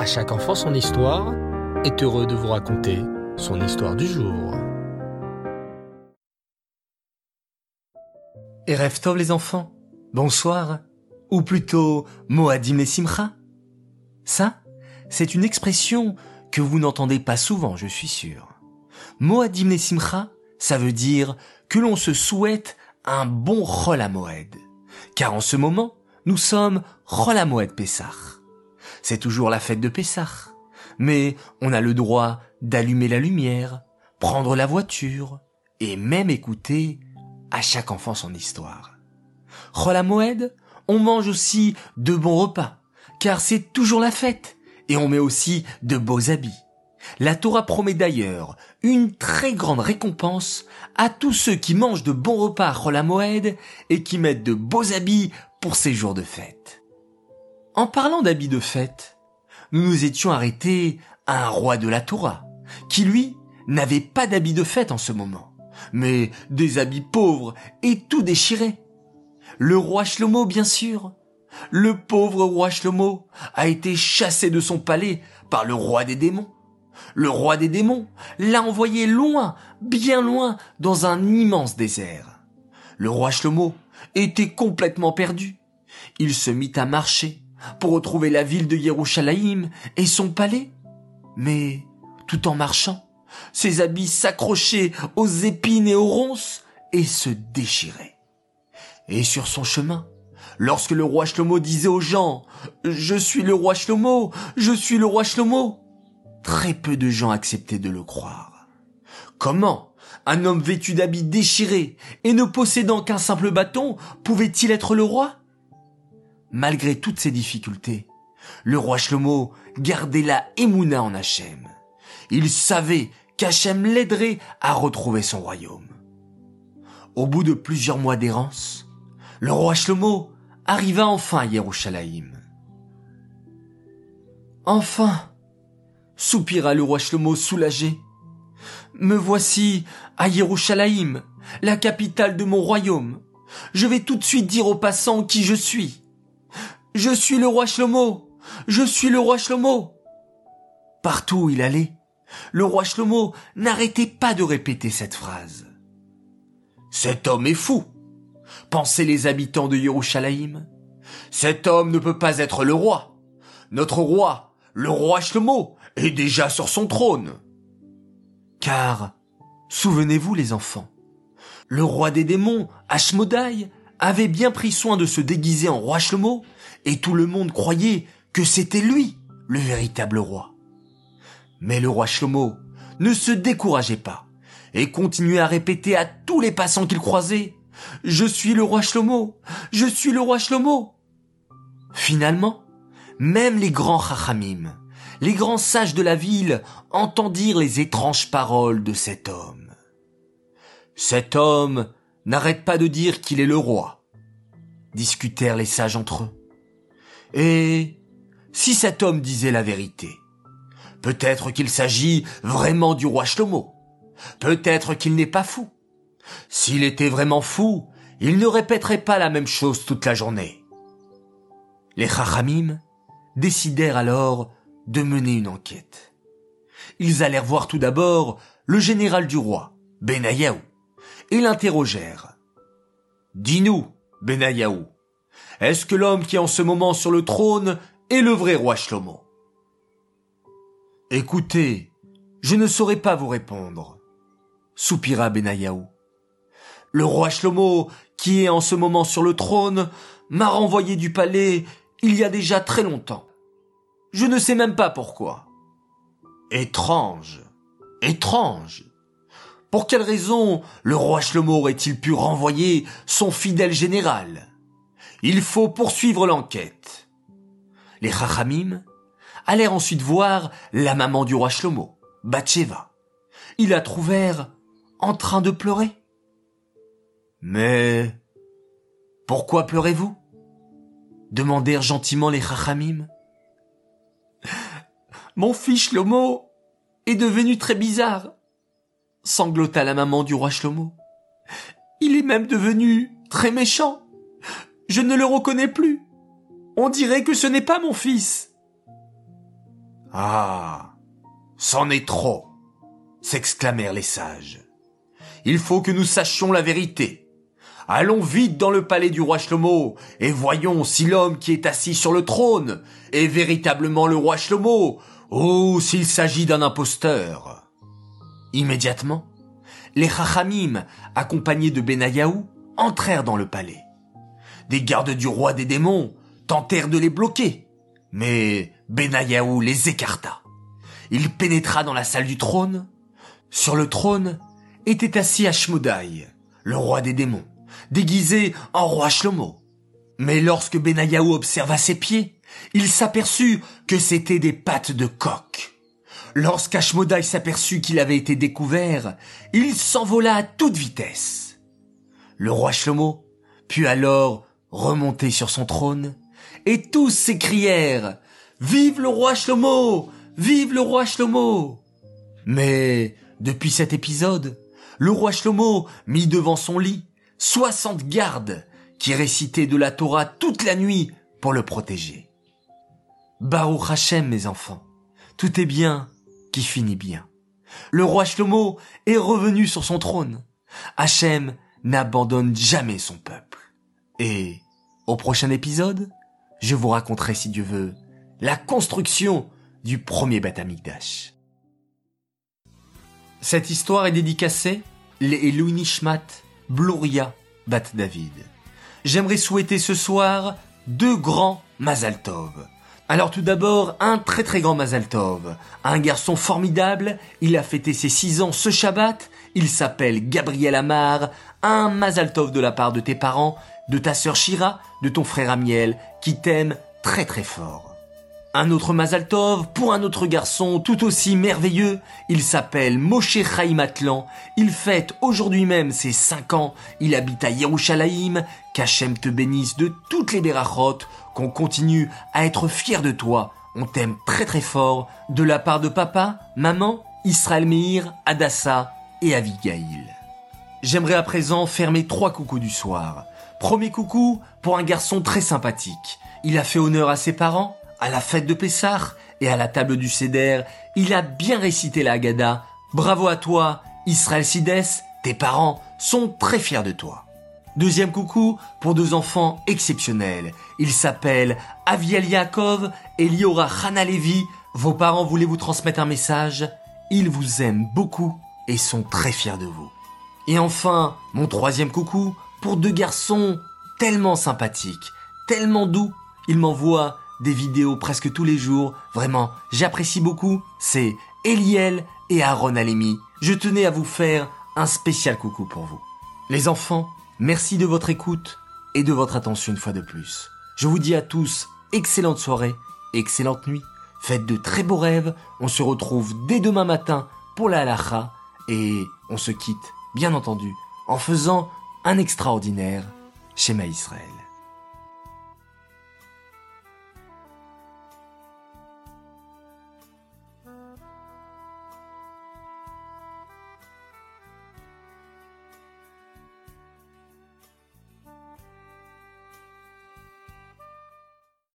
À chaque enfant son histoire est heureux de vous raconter son histoire du jour. Et rêve tov les enfants, bonsoir, ou plutôt Moadim les Simcha. Ça, c'est une expression que vous n'entendez pas souvent, je suis sûr. Moadim les Simcha, ça veut dire que l'on se souhaite un bon Chol Moed. Car en ce moment, nous sommes Chol Moed Pessah. C'est toujours la fête de Pessah. Mais on a le droit d'allumer la lumière, prendre la voiture, et même écouter à chaque enfant son histoire. Chol Moed, on mange aussi de bons repas, car c'est toujours la fête, et on met aussi de beaux habits. La Torah promet d'ailleurs une très grande récompense à tous ceux qui mangent de bons repas Chol Moed et qui mettent de beaux habits pour ces jours de fête. En parlant d'habits de fête, nous nous étions arrêtés à un roi de la Torah, qui lui n'avait pas d'habits de fête en ce moment, mais des habits pauvres et tout déchirés. Le roi Shlomo, bien sûr. Le pauvre roi Shlomo a été chassé de son palais par le roi des démons. Le roi des démons l'a envoyé loin, bien loin, dans un immense désert. Le roi Shlomo était complètement perdu. Il se mit à marcher pour retrouver la ville de Yerushalayim et son palais. Mais, tout en marchant, ses habits s'accrochaient aux épines et aux ronces et se déchiraient. Et sur son chemin, lorsque le roi Shlomo disait aux gens Je suis le roi Shlomo, je suis le roi Shlomo, très peu de gens acceptaient de le croire. Comment un homme vêtu d'habits déchirés et ne possédant qu'un simple bâton pouvait-il être le roi? Malgré toutes ces difficultés, le roi Shlomo gardait la émouna en Hachem. Il savait qu'Hachem l'aiderait à retrouver son royaume. Au bout de plusieurs mois d'errance, le roi Shlomo arriva enfin à Yerushalayim. Enfin, soupira le roi Shlomo soulagé. Me voici à Yerushalayim, la capitale de mon royaume. Je vais tout de suite dire aux passants qui je suis. Je suis le roi Shlomo. Je suis le roi Shlomo. Partout où il allait, le roi Shlomo n'arrêtait pas de répéter cette phrase. Cet homme est fou, pensaient les habitants de Yerushalayim. Cet homme ne peut pas être le roi. Notre roi, le roi Shlomo, est déjà sur son trône. Car, souvenez-vous les enfants, le roi des démons, Ashmodai, avait bien pris soin de se déguiser en roi Shlomo, et tout le monde croyait que c'était lui, le véritable roi. Mais le roi Shlomo ne se décourageait pas, et continuait à répéter à tous les passants qu'il croisait, Je suis le roi Shlomo, je suis le roi Shlomo. Finalement, même les grands chachamim, les grands sages de la ville entendirent les étranges paroles de cet homme. Cet homme n'arrête pas de dire qu'il est le roi, discutèrent les sages entre eux. Et si cet homme disait la vérité, peut-être qu'il s'agit vraiment du roi Shlomo, peut-être qu'il n'est pas fou. S'il était vraiment fou, il ne répéterait pas la même chose toute la journée. Les Chachamim décidèrent alors de mener une enquête. Ils allèrent voir tout d'abord le général du roi, Benayahu, et l'interrogèrent. Dis-nous, Benayahu, est-ce que l'homme qui est en ce moment sur le trône est le vrai roi Shlomo? Écoutez, je ne saurais pas vous répondre, soupira Benayahu. Le roi Shlomo, qui est en ce moment sur le trône, m'a renvoyé du palais il y a déjà très longtemps. Je ne sais même pas pourquoi. Étrange. Étrange. Pour quelle raison le roi Shlomo aurait-il pu renvoyer son fidèle général? Il faut poursuivre l'enquête. Les Chachamim allèrent ensuite voir la maman du roi Shlomo, Bathsheba. Ils la trouvèrent en train de pleurer. Mais pourquoi pleurez-vous? demandèrent gentiment les Chachamim. Mon fils Shlomo est devenu très bizarre, sanglota la maman du roi Shlomo. Il est même devenu très méchant. Je ne le reconnais plus. On dirait que ce n'est pas mon fils. Ah, c'en est trop, s'exclamèrent les sages. Il faut que nous sachions la vérité. Allons vite dans le palais du roi Shlomo et voyons si l'homme qui est assis sur le trône est véritablement le roi Shlomo ou s'il s'agit d'un imposteur. Immédiatement, les Chachamim, accompagnés de Benayahu, entrèrent dans le palais. Des gardes du roi des démons tentèrent de les bloquer, mais Benayahu les écarta. Il pénétra dans la salle du trône. Sur le trône était assis Ashmodai, le roi des démons déguisé en roi Shlomo. Mais lorsque Benayahu observa ses pieds, il s'aperçut que c'étaient des pattes de coq. Lorsqu'Ashmodai s'aperçut qu'il avait été découvert, il s'envola à toute vitesse. Le roi Shlomo put alors remonter sur son trône, et tous s'écrièrent Vive le roi Shlomo Vive le roi Shlomo Mais, depuis cet épisode, le roi Shlomo mit devant son lit soixante gardes qui récitaient de la Torah toute la nuit pour le protéger. Baruch Hashem, mes enfants, tout est bien qui finit bien. Le roi Shlomo est revenu sur son trône. Hachem n'abandonne jamais son peuple. Et au prochain épisode, je vous raconterai, si Dieu veut, la construction du premier Beth Amikdash. Cette histoire est dédicacée les Louis Bluria Bat David. J'aimerais souhaiter ce soir deux grands Mazal Tov. Alors tout d'abord, un très très grand Mazal Tov. Un garçon formidable, il a fêté ses six ans ce Shabbat, il s'appelle Gabriel Amar, un Mazal Tov de la part de tes parents, de ta sœur Shira, de ton frère Amiel, qui t'aime très très fort. Un autre Mazaltov pour un autre garçon tout aussi merveilleux. Il s'appelle Moshe Chaim Atlan. Il fête aujourd'hui même ses 5 ans. Il habite à Yerushalayim. Qu'Hachem te bénisse de toutes les berachot. Qu'on continue à être fier de toi. On t'aime très très fort. De la part de papa, maman, Israël Meir, Adassa et Avigail. J'aimerais à présent faire mes trois coucous du soir. Premier coucou pour un garçon très sympathique. Il a fait honneur à ses parents à la fête de Pessah et à la table du Seder, il a bien récité la Haggadah. Bravo à toi, Israël Sides, tes parents sont très fiers de toi. Deuxième coucou pour deux enfants exceptionnels. Ils s'appellent Aviel Yaakov et Liora Hanalevi. Vos parents voulaient vous transmettre un message. Ils vous aiment beaucoup et sont très fiers de vous. Et enfin, mon troisième coucou pour deux garçons tellement sympathiques, tellement doux. Ils m'envoient des vidéos presque tous les jours. Vraiment, j'apprécie beaucoup. C'est Eliel et Aaron Alemi. Je tenais à vous faire un spécial coucou pour vous. Les enfants, merci de votre écoute et de votre attention une fois de plus. Je vous dis à tous excellente soirée, excellente nuit. Faites de très beaux rêves. On se retrouve dès demain matin pour la halacha et on se quitte, bien entendu, en faisant un extraordinaire schéma Israël.